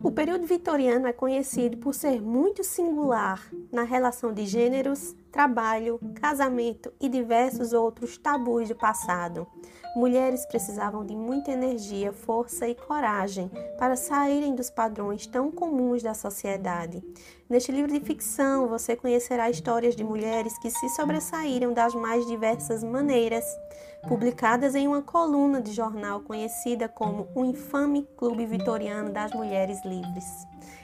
O período vitoriano é conhecido por ser muito singular na relação de gêneros, trabalho, casamento e diversos outros tabus do passado. Mulheres precisavam de muita energia, força e coragem para saírem dos padrões tão comuns da sociedade. Neste livro de ficção, você conhecerá histórias de mulheres que se sobressaíram das mais diversas maneiras, publicadas em uma coluna de jornal conhecida como o Infame Clube Vitoriano das Mulheres Livres.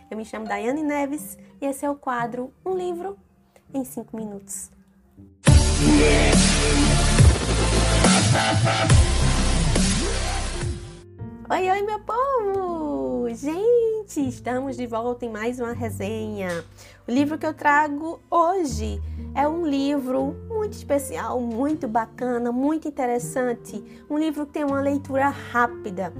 Eu me chamo Daiane Neves e esse é o quadro Um Livro em 5 Minutos. Oi, oi, meu povo! Gente, estamos de volta em mais uma resenha. O livro que eu trago hoje é um livro muito especial, muito bacana, muito interessante. Um livro que tem uma leitura rápida,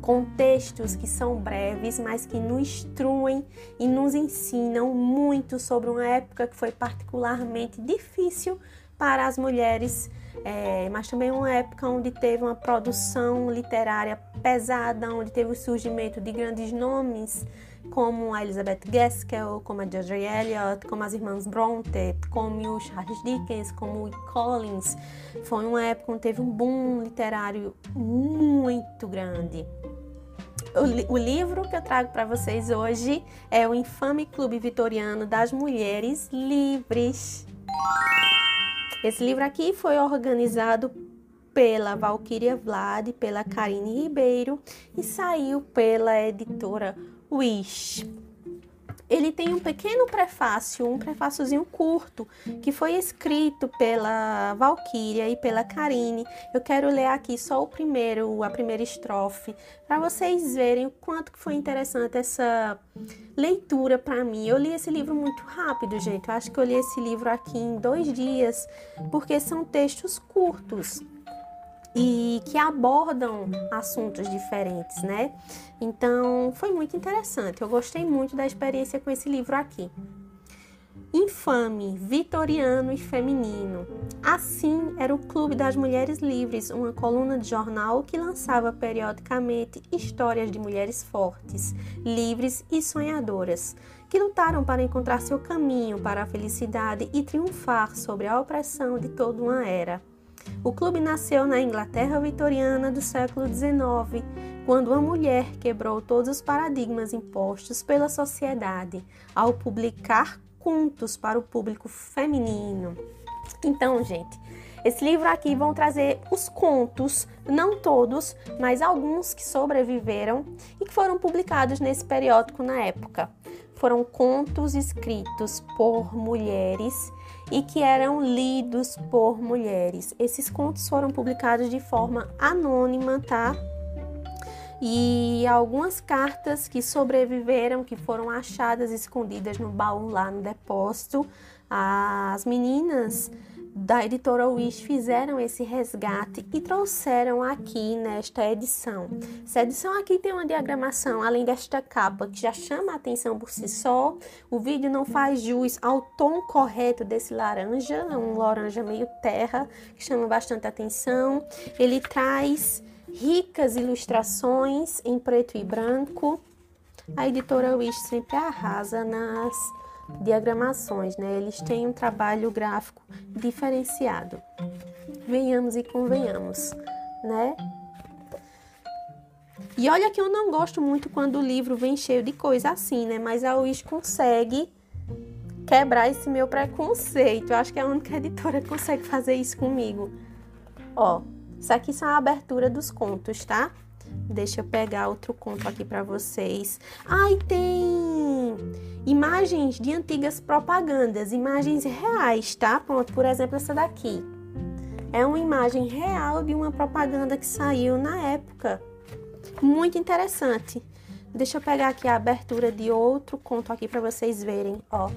com textos que são breves, mas que nos instruem e nos ensinam muito sobre uma época que foi particularmente difícil para as mulheres, é, mas também uma época onde teve uma produção literária pesada, onde teve o surgimento de grandes nomes como a Elizabeth Gaskell, como a George Eliot, como as irmãs Bronte, como o Charles Dickens, como o Collins. Foi uma época onde teve um boom literário muito grande. O, o livro que eu trago para vocês hoje é o Infame Clube Vitoriano das Mulheres Livres. Esse livro aqui foi organizado pela Valquíria Vlad, pela Karine Ribeiro e saiu pela editora Wish. Ele tem um pequeno prefácio, um prefáciozinho curto, que foi escrito pela Valquíria e pela Karine. Eu quero ler aqui só o primeiro, a primeira estrofe, para vocês verem o quanto que foi interessante essa leitura para mim. Eu li esse livro muito rápido, gente. Eu acho que eu li esse livro aqui em dois dias, porque são textos curtos e que abordam assuntos diferentes, né? Então, foi muito interessante. Eu gostei muito da experiência com esse livro aqui. Infame, vitoriano e feminino. Assim era o Clube das Mulheres Livres, uma coluna de jornal que lançava periodicamente histórias de mulheres fortes, livres e sonhadoras, que lutaram para encontrar seu caminho para a felicidade e triunfar sobre a opressão de toda uma era. O clube nasceu na Inglaterra vitoriana do século XIX, quando uma mulher quebrou todos os paradigmas impostos pela sociedade ao publicar contos para o público feminino. Então, gente, esse livro aqui vão trazer os contos, não todos, mas alguns que sobreviveram e que foram publicados nesse periódico na época. Foram contos escritos por mulheres e que eram lidos por mulheres. Esses contos foram publicados de forma anônima, tá? E algumas cartas que sobreviveram, que foram achadas escondidas no baú lá no depósito, as meninas da editora Wish fizeram esse resgate e trouxeram aqui nesta edição. Essa edição aqui tem uma diagramação, além desta capa, que já chama a atenção por si só. O vídeo não faz jus ao tom correto desse laranja, um laranja meio terra, que chama bastante atenção. Ele traz ricas ilustrações em preto e branco. A editora Wish sempre arrasa nas diagramações, né? Eles têm um trabalho gráfico diferenciado. Venhamos e convenhamos, né? E olha que eu não gosto muito quando o livro vem cheio de coisa assim, né? Mas a Wish consegue quebrar esse meu preconceito. Eu acho que é a única editora que consegue fazer isso comigo. Ó, isso aqui são a abertura dos contos, tá? Deixa eu pegar outro conto aqui para vocês. Ai, tem imagens de antigas propagandas, imagens reais, tá? Pronto, por exemplo, essa daqui. É uma imagem real de uma propaganda que saiu na época. Muito interessante. Deixa eu pegar aqui a abertura de outro conto aqui para vocês verem, ó.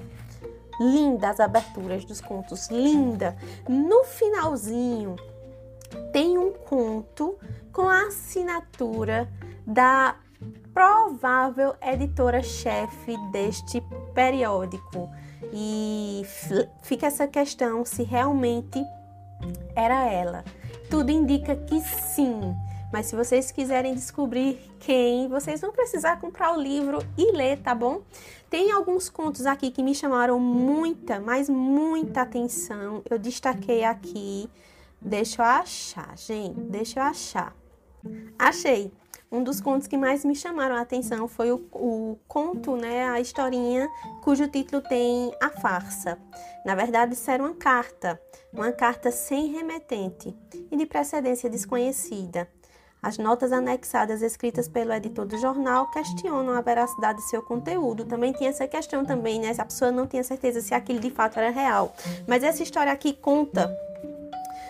Linda as aberturas dos contos, linda. No finalzinho tem um conto com a assinatura da provável editora-chefe deste periódico. E fica essa questão se realmente era ela. Tudo indica que sim, Mas se vocês quiserem descobrir quem, vocês vão precisar comprar o livro e ler, tá bom? Tem alguns contos aqui que me chamaram muita, mas muita atenção. Eu destaquei aqui. Deixa eu achar, gente. Deixa eu achar. Achei. Um dos contos que mais me chamaram a atenção foi o, o, conto, né, a historinha cujo título tem a farsa. Na verdade, isso era uma carta, uma carta sem remetente e de precedência desconhecida. As notas anexadas escritas pelo editor do jornal questionam a veracidade de seu conteúdo. Também tinha essa questão também, né? A pessoa não tinha certeza se aquilo de fato era real. Mas essa história aqui conta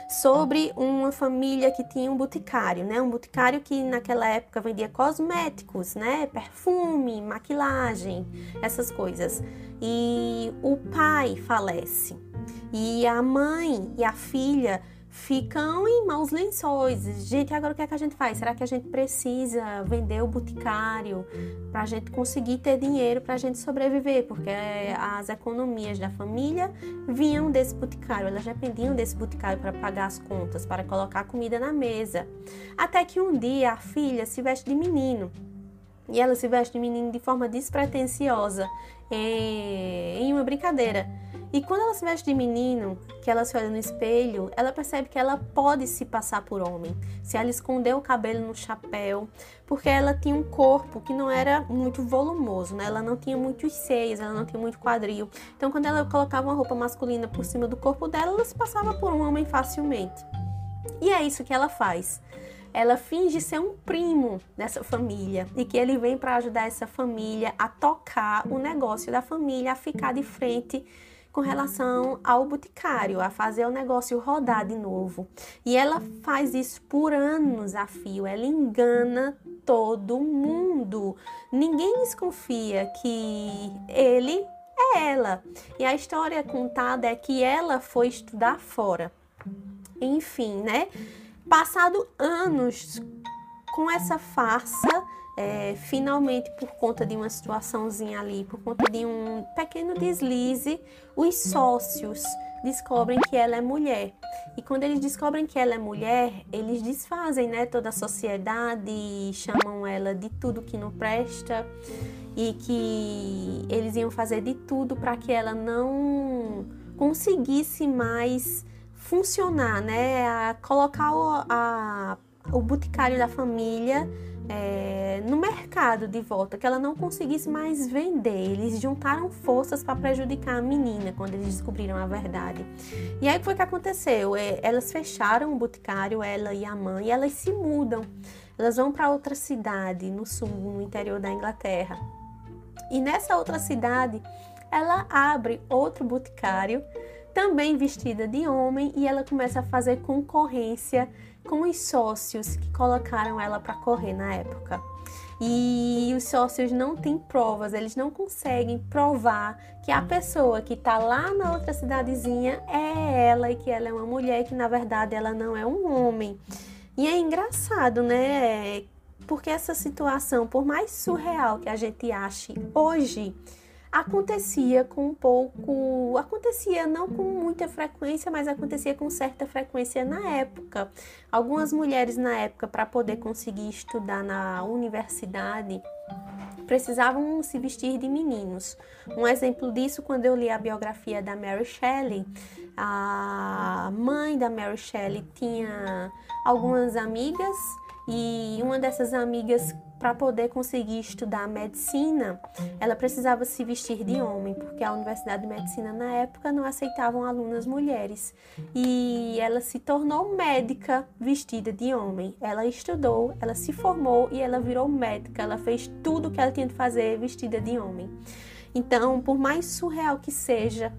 sobre uma família que tinha um boticário, né? Um boticário que naquela época vendia cosméticos, né? Perfume, maquilagem, essas coisas. E o pai falece. E a mãe e a filha ficam em maus lençóis. Gente, agora o que é que a gente faz? Será que a gente precisa vender o boticário para a gente conseguir ter dinheiro para a gente sobreviver? Porque as economias da família vinham desse boticário, elas dependiam desse boticário para pagar as contas, para colocar comida na mesa. Até que um dia a filha se veste de menino. E ela se veste de menino de forma despretensiosa, em uma brincadeira. E quando ela se veste de menino, que ela se olha no espelho, ela percebe que ela pode se passar por homem. Se ela esconder o cabelo no chapéu, porque ela tinha um corpo que não era muito volumoso, né? Ela não tinha muitos seios, ela não tinha muito quadril. Então, quando ela colocava uma roupa masculina por cima do corpo dela, ela se passava por um homem facilmente. E é isso que ela faz ela finge ser um primo dessa família e que ele vem para ajudar essa família a tocar o negócio da família, a ficar de frente com relação ao boticário, a fazer o negócio rodar de novo. E ela faz isso por anos a fio, ela engana todo mundo. Ninguém desconfia que ele é ela. E a história contada é que ela foi estudar fora. Enfim, né? Passado anos com essa farsa, é, finalmente, por conta de uma situaçãozinha ali, por conta de um pequeno deslize, os sócios descobrem que ela é mulher. E quando eles descobrem que ela é mulher, eles desfazem né, toda a sociedade, chamam ela de tudo que não presta e que eles iam fazer de tudo para que ela não conseguisse mais funcionar, né? A colocar o, a, o boticário da família é, no mercado de volta, que ela não conseguisse mais vender. Eles juntaram forças para prejudicar a menina quando eles descobriram a verdade. E aí o que que aconteceu? É, elas fecharam o boticário, ela e a mãe, e elas se mudam. Elas vão para outra cidade no sul, no interior da Inglaterra. E nessa outra cidade, ela abre outro boticário, também vestida de homem, e ela começa a fazer concorrência com os sócios que colocaram ela para correr na época. E os sócios não têm provas, eles não conseguem provar que a pessoa que está lá na outra cidadezinha é ela e que ela é uma mulher que na verdade ela não é um homem. E é engraçado, né? Porque essa situação, por mais surreal que a gente ache hoje, acontecia com um pouco, acontecia não com muita frequência, mas acontecia com certa frequência na época. Algumas mulheres na época para poder conseguir estudar na universidade precisavam se vestir de meninos. Um exemplo disso quando eu li a biografia da Mary Shelley, a mãe da Mary Shelley tinha algumas amigas e uma dessas amigas, para poder conseguir estudar medicina, ela precisava se vestir de homem, porque a Universidade de Medicina na época não aceitavam alunas mulheres. E ela se tornou médica vestida de homem. Ela estudou, ela se formou e ela virou médica. Ela fez tudo o que ela tinha de fazer vestida de homem. Então, por mais surreal que seja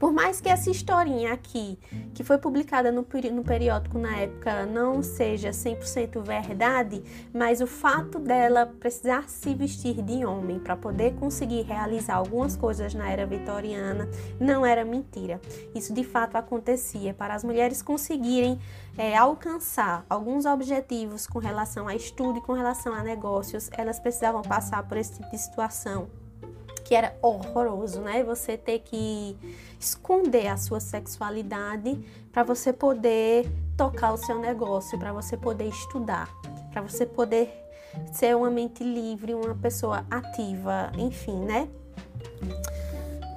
por mais que essa historinha aqui, que foi publicada no, no periódico na época, não seja 100% verdade, mas o fato dela precisar se vestir de homem para poder conseguir realizar algumas coisas na era vitoriana não era mentira. Isso de fato acontecia. Para as mulheres conseguirem é, alcançar alguns objetivos com relação a estudo e com relação a negócios, elas precisavam passar por esse tipo de situação que era horroroso, né? Você ter que esconder a sua sexualidade para você poder tocar o seu negócio, para você poder estudar. para você poder ser uma mente livre, uma pessoa ativa, enfim, né?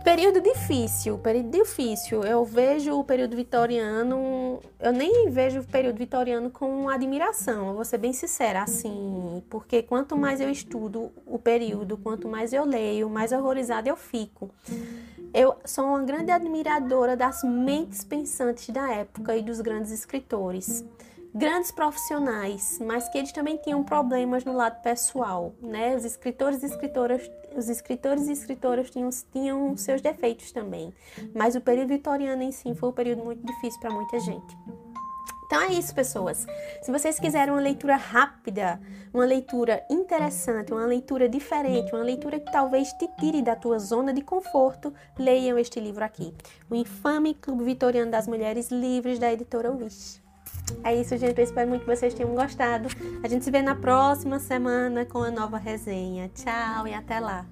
Período difícil, período difícil. Eu vejo o período vitoriano, eu nem vejo o período vitoriano com admiração, eu vou ser bem sincera, assim, porque quanto mais eu estudo o período, quanto mais eu leio, mais horrorizada eu fico. Eu sou uma grande admiradora das mentes pensantes da época e dos grandes escritores grandes profissionais, mas que eles também tinham problemas no lado pessoal, né? Os escritores e escritoras, os escritores e escritoras tinham, tinham seus defeitos também, mas o período vitoriano em si foi um período muito difícil para muita gente. Então é isso, pessoas. Se vocês quiserem uma leitura rápida, uma leitura interessante, uma leitura diferente, uma leitura que talvez te tire da tua zona de conforto, leiam este livro aqui. O Infame Clube Vitoriano das Mulheres Livres, da editora Wish. É isso, gente. Eu espero muito que vocês tenham gostado. A gente se vê na próxima semana com a nova resenha. Tchau e até lá.